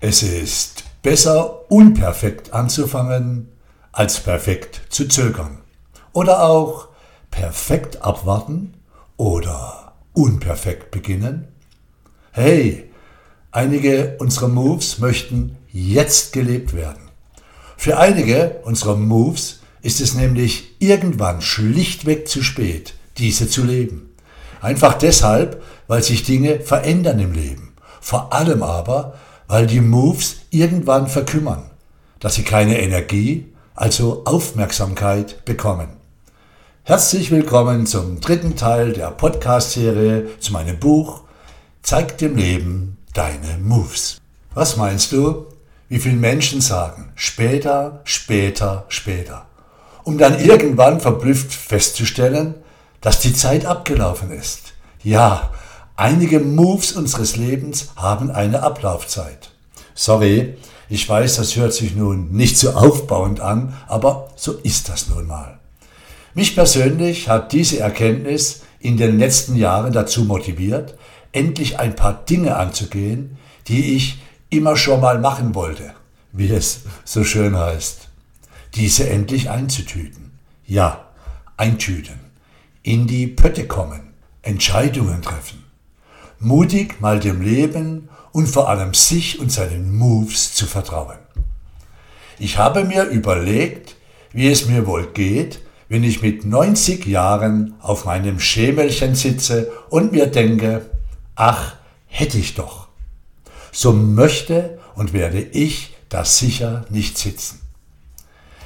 Es ist besser unperfekt anzufangen, als perfekt zu zögern. Oder auch perfekt abwarten oder unperfekt beginnen. Hey, einige unserer Moves möchten jetzt gelebt werden. Für einige unserer Moves ist es nämlich irgendwann schlichtweg zu spät, diese zu leben. Einfach deshalb, weil sich Dinge verändern im Leben. Vor allem aber, weil die Moves irgendwann verkümmern, dass sie keine Energie, also Aufmerksamkeit bekommen. Herzlich willkommen zum dritten Teil der Podcast-Serie zu meinem Buch Zeig dem Leben deine Moves. Was meinst du, wie viele Menschen sagen später, später, später, um dann irgendwann verblüfft festzustellen, dass die Zeit abgelaufen ist. Ja, einige Moves unseres Lebens haben eine Ablaufzeit. Sorry, ich weiß, das hört sich nun nicht so aufbauend an, aber so ist das nun mal. Mich persönlich hat diese Erkenntnis in den letzten Jahren dazu motiviert, endlich ein paar Dinge anzugehen, die ich immer schon mal machen wollte, wie es so schön heißt. Diese endlich einzutüten. Ja, eintüten. In die Pötte kommen. Entscheidungen treffen. Mutig mal dem Leben und vor allem sich und seinen Moves zu vertrauen. Ich habe mir überlegt, wie es mir wohl geht, wenn ich mit 90 Jahren auf meinem Schemelchen sitze und mir denke, ach, hätte ich doch. So möchte und werde ich da sicher nicht sitzen.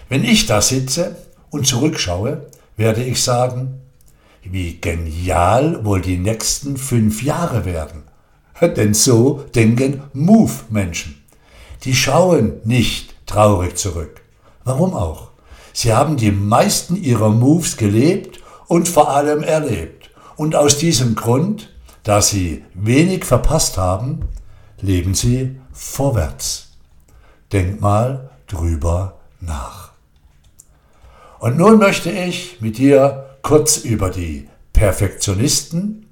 Wenn ich da sitze und zurückschaue, werde ich sagen, wie genial wohl die nächsten fünf Jahre werden. Denn so denken Move-Menschen. Die schauen nicht traurig zurück. Warum auch? Sie haben die meisten ihrer Moves gelebt und vor allem erlebt. Und aus diesem Grund, da sie wenig verpasst haben, leben sie vorwärts. Denk mal drüber nach. Und nun möchte ich mit dir kurz über die Perfektionisten,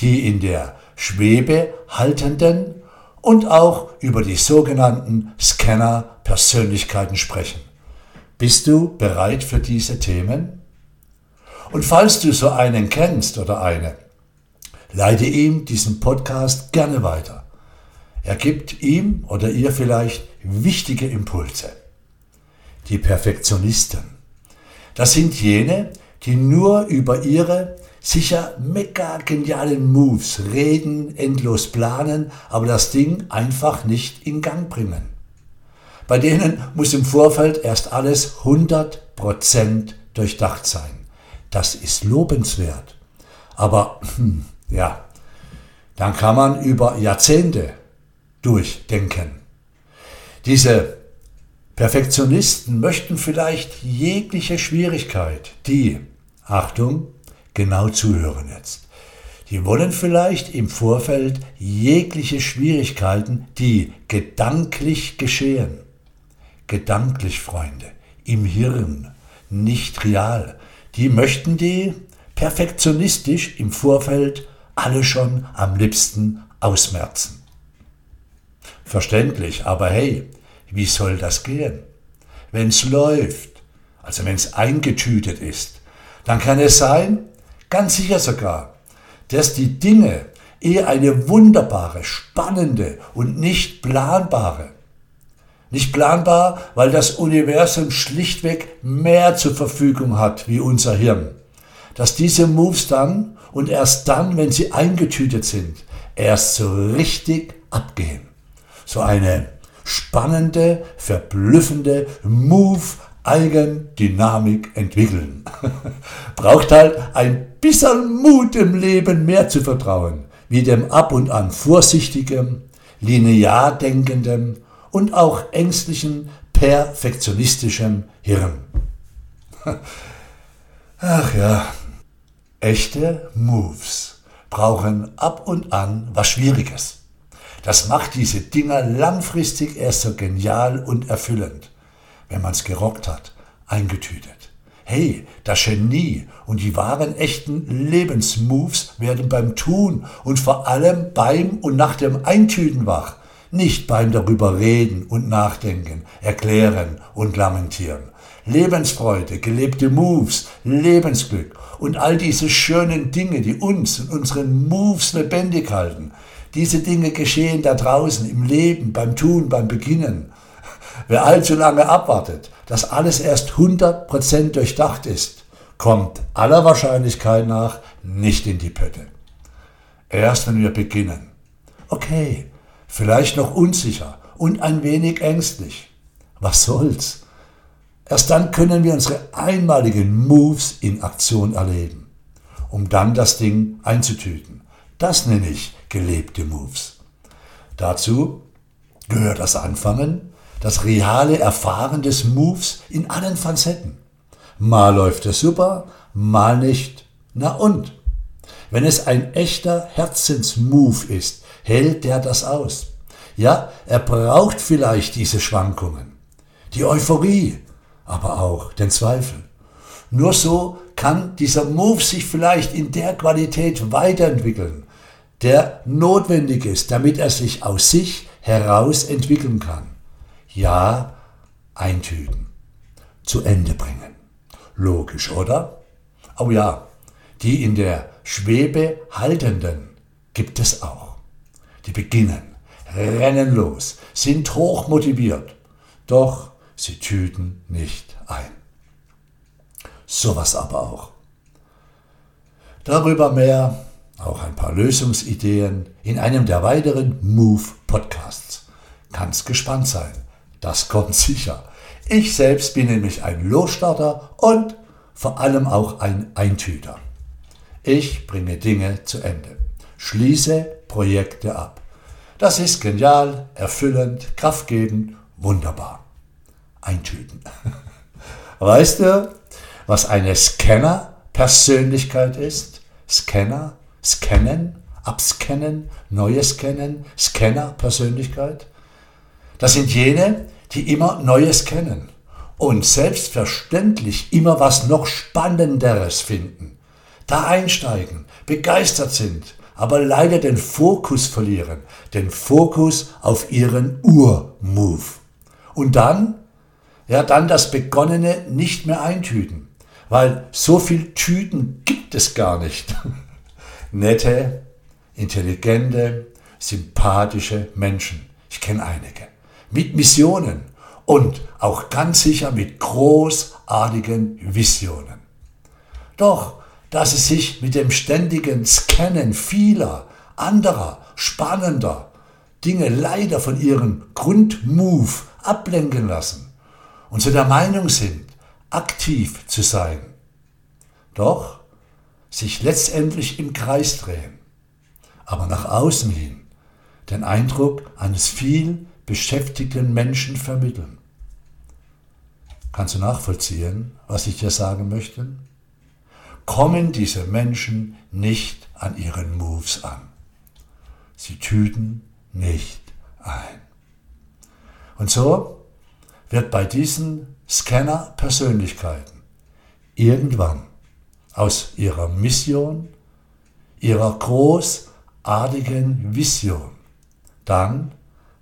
die in der Schwebe haltenden und auch über die sogenannten Scanner-Persönlichkeiten sprechen. Bist du bereit für diese Themen? Und falls du so einen kennst oder eine, leite ihm diesen Podcast gerne weiter. Er gibt ihm oder ihr vielleicht wichtige Impulse. Die Perfektionisten. Das sind jene, die nur über ihre sicher mega genialen Moves reden, endlos planen, aber das Ding einfach nicht in Gang bringen. Bei denen muss im Vorfeld erst alles 100% durchdacht sein. Das ist lobenswert. Aber hm, ja, dann kann man über Jahrzehnte durchdenken. Diese Perfektionisten möchten vielleicht jegliche Schwierigkeit, die, Achtung, genau zuhören jetzt. Die wollen vielleicht im Vorfeld jegliche Schwierigkeiten, die gedanklich geschehen. Gedanklich, Freunde, im Hirn, nicht real. Die möchten die perfektionistisch im Vorfeld alle schon am liebsten ausmerzen. Verständlich, aber hey, wie soll das gehen? Wenn's läuft, also wenn's eingetütet ist, dann kann es sein, ganz sicher sogar, dass die Dinge eher eine wunderbare, spannende und nicht planbare. Nicht planbar, weil das Universum schlichtweg mehr zur Verfügung hat wie unser Hirn. Dass diese Moves dann und erst dann, wenn sie eingetütet sind, erst so richtig abgehen. So eine spannende, verblüffende Move Eigendynamik entwickeln. Braucht halt ein bisschen Mut im Leben mehr zu vertrauen, wie dem ab und an vorsichtigen, linear denkenden und auch ängstlichen, perfektionistischen Hirn. Ach ja, echte Moves brauchen ab und an was Schwieriges. Das macht diese Dinger langfristig erst so genial und erfüllend wenn man es gerockt hat, eingetütet. Hey, das Genie und die wahren echten Lebensmoves werden beim Tun und vor allem beim und nach dem Eintüten wach. nicht beim darüber reden und nachdenken, erklären und lamentieren. Lebensfreude, gelebte Moves, Lebensglück und all diese schönen Dinge, die uns und unseren Moves lebendig halten. Diese Dinge geschehen da draußen im Leben, beim Tun, beim Beginnen. Wer allzu lange abwartet, dass alles erst 100% durchdacht ist, kommt aller Wahrscheinlichkeit nach nicht in die Pötte. Erst wenn wir beginnen. Okay, vielleicht noch unsicher und ein wenig ängstlich. Was soll's? Erst dann können wir unsere einmaligen Moves in Aktion erleben, um dann das Ding einzutüten. Das nenne ich gelebte Moves. Dazu gehört das Anfangen, das reale Erfahren des Moves in allen Facetten. Mal läuft es super, mal nicht. Na und? Wenn es ein echter Herzensmove ist, hält der das aus. Ja, er braucht vielleicht diese Schwankungen, die Euphorie, aber auch den Zweifel. Nur so kann dieser Move sich vielleicht in der Qualität weiterentwickeln, der notwendig ist, damit er sich aus sich heraus entwickeln kann. Ja, eintüten, zu Ende bringen. Logisch, oder? Oh ja, die in der Schwebe haltenden gibt es auch. Die beginnen, rennen los, sind hoch motiviert, doch sie tüten nicht ein. Sowas aber auch. Darüber mehr, auch ein paar Lösungsideen in einem der weiteren Move Podcasts. Kannst gespannt sein. Das kommt sicher. Ich selbst bin nämlich ein Losstarter und vor allem auch ein Eintüter. Ich bringe Dinge zu Ende, schließe Projekte ab. Das ist genial, erfüllend, kraftgebend, wunderbar eintüten. Weißt du, was eine Scanner-Persönlichkeit ist? Scanner, scannen, abscannen, neues scannen, Scanner-Persönlichkeit? Das sind jene, die immer Neues kennen und selbstverständlich immer was noch Spannenderes finden. Da einsteigen, begeistert sind, aber leider den Fokus verlieren, den Fokus auf ihren Ur-Move. Und dann ja, dann das Begonnene nicht mehr eintüten, weil so viel Tüten gibt es gar nicht. Nette, intelligente, sympathische Menschen, ich kenne einige, mit Missionen. Und auch ganz sicher mit großartigen Visionen. Doch, dass sie sich mit dem ständigen Scannen vieler anderer, spannender Dinge leider von ihrem Grundmove ablenken lassen, und zu der Meinung sind, aktiv zu sein, doch sich letztendlich im Kreis drehen, aber nach außen hin den Eindruck eines viel beschäftigten Menschen vermitteln. Kannst du nachvollziehen, was ich dir sagen möchte? Kommen diese Menschen nicht an ihren Moves an. Sie tüten nicht ein. Und so wird bei diesen Scanner-Persönlichkeiten irgendwann aus ihrer Mission, ihrer großartigen Vision, dann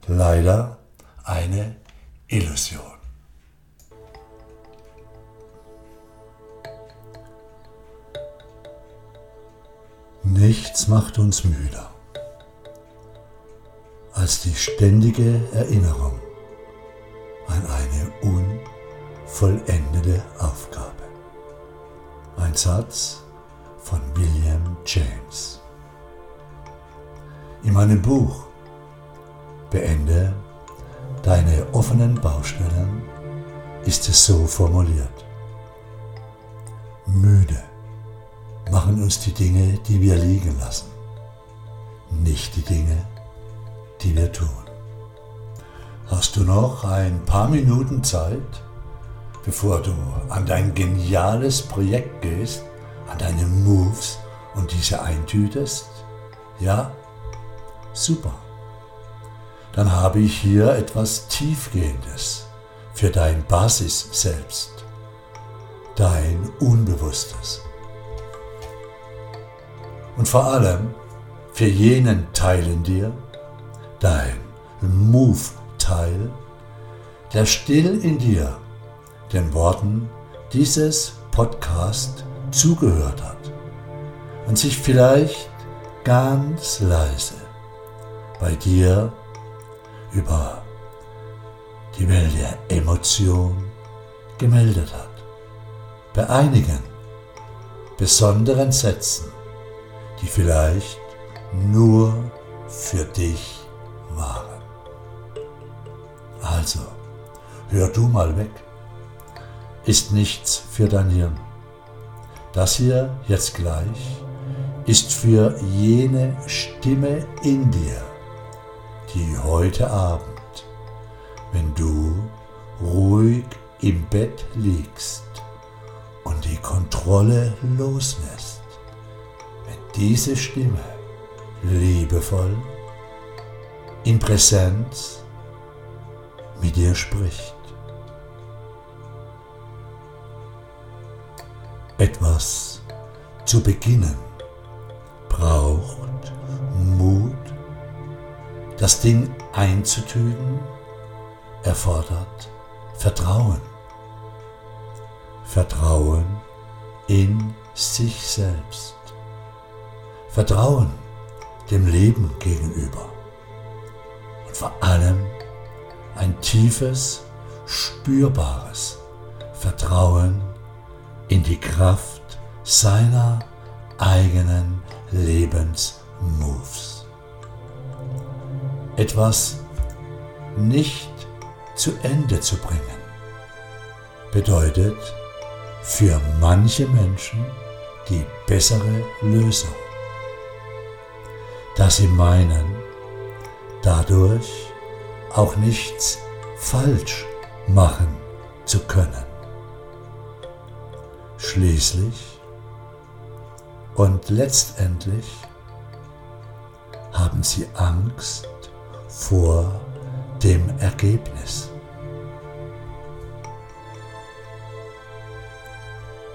leider eine Illusion. Nichts macht uns müder als die ständige Erinnerung an eine unvollendete Aufgabe. Ein Satz von William James. In meinem Buch Beende deine offenen Baustellen ist es so formuliert. Müde machen uns die Dinge, die wir liegen lassen, nicht die Dinge, die wir tun. Hast du noch ein paar Minuten Zeit, bevor du an dein geniales Projekt gehst, an deine Moves und diese eintütest? Ja? Super. Dann habe ich hier etwas Tiefgehendes für dein Basis selbst, dein Unbewusstes. Und vor allem für jenen Teil in dir, dein Move-Teil, der still in dir den Worten dieses Podcast zugehört hat und sich vielleicht ganz leise bei dir über die Welt der Emotion gemeldet hat. Bei einigen besonderen Sätzen, die vielleicht nur für dich waren. Also, hör du mal weg. Ist nichts für dein Hirn. Das hier jetzt gleich ist für jene Stimme in dir, die heute Abend, wenn du ruhig im Bett liegst und die Kontrolle loslässt, wenn diese Stimme liebevoll in Präsenz mit dir spricht. Etwas zu beginnen braucht. Das Ding einzutüten erfordert Vertrauen. Vertrauen in sich selbst. Vertrauen dem Leben gegenüber. Und vor allem ein tiefes, spürbares Vertrauen in die Kraft seiner eigenen Lebensmoves. Etwas nicht zu Ende zu bringen bedeutet für manche Menschen die bessere Lösung, da sie meinen, dadurch auch nichts falsch machen zu können. Schließlich und letztendlich haben sie Angst vor dem Ergebnis.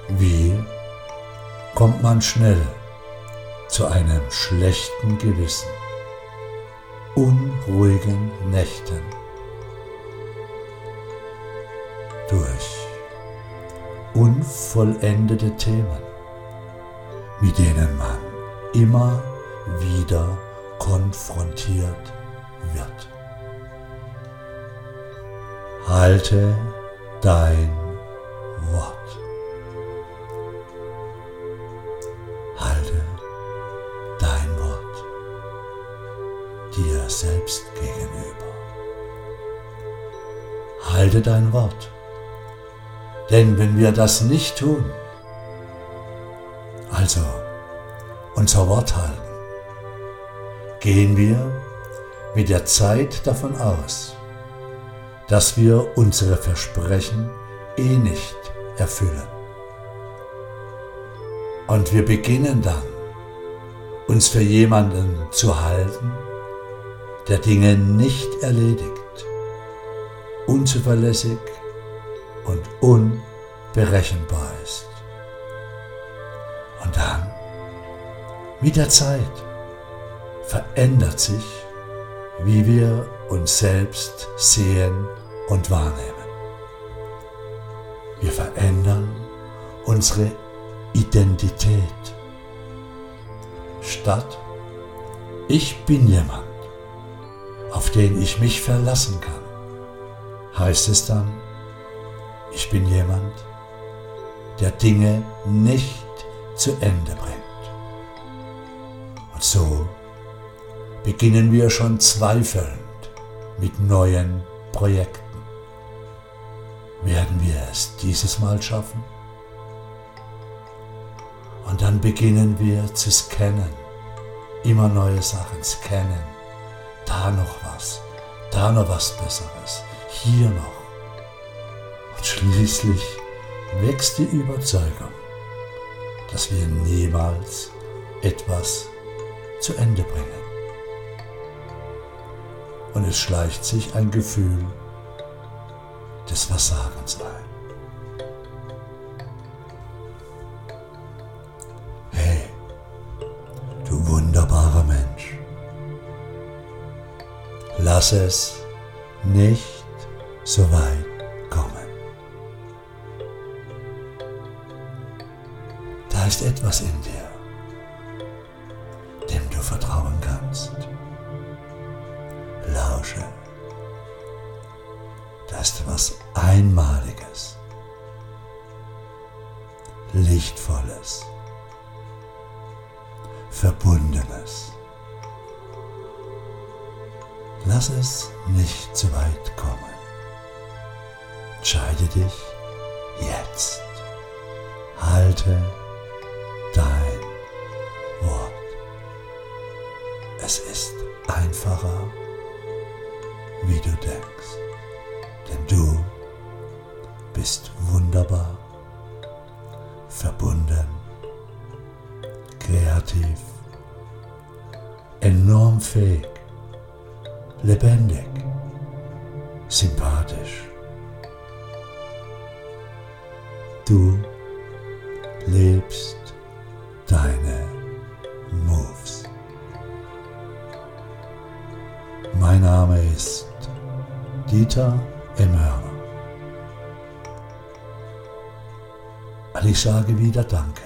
Wie kommt man schnell zu einem schlechten Gewissen, unruhigen Nächten? Durch unvollendete Themen mit denen man immer wieder konfrontiert wird. Halte dein Wort. Halte dein Wort dir selbst gegenüber. Halte dein Wort. Denn wenn wir das nicht tun, also unser Wort halten, gehen wir mit der Zeit davon aus, dass wir unsere Versprechen eh nicht erfüllen. Und wir beginnen dann, uns für jemanden zu halten, der Dinge nicht erledigt, unzuverlässig und unberechenbar ist. Und dann, mit der Zeit, verändert sich, wie wir uns selbst sehen und wahrnehmen. Wir verändern unsere Identität. Statt ich bin jemand, auf den ich mich verlassen kann, heißt es dann, ich bin jemand, der Dinge nicht zu Ende bringt. Beginnen wir schon zweifelnd mit neuen Projekten. Werden wir es dieses Mal schaffen? Und dann beginnen wir zu scannen, immer neue Sachen scannen. Da noch was, da noch was Besseres, hier noch. Und schließlich wächst die Überzeugung, dass wir niemals etwas zu Ende bringen. Und es schleicht sich ein Gefühl des Versagens ein. Hey, du wunderbarer Mensch, Lass es nicht so weit kommen. Da ist etwas in dir, dem du vertrauen kannst. Lausche. Das ist was Einmaliges, Lichtvolles, Verbundenes. Lass es nicht zu weit kommen. Entscheide dich jetzt. Halte dein Wort. Es ist einfacher, wie du denkst. Denn du bist wunderbar, verbunden, kreativ, enorm fähig lebendig, sympathisch. Du Dieter Emhörner. Und ich sage wieder Danke.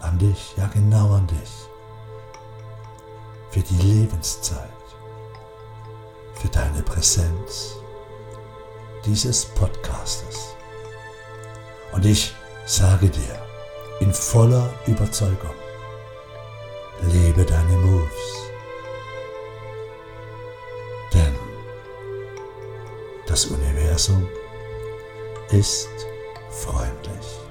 An dich, ja genau an dich für die Lebenszeit, für deine Präsenz dieses Podcastes. Und ich sage dir in voller Überzeugung, lebe deine das Universum ist freundlich.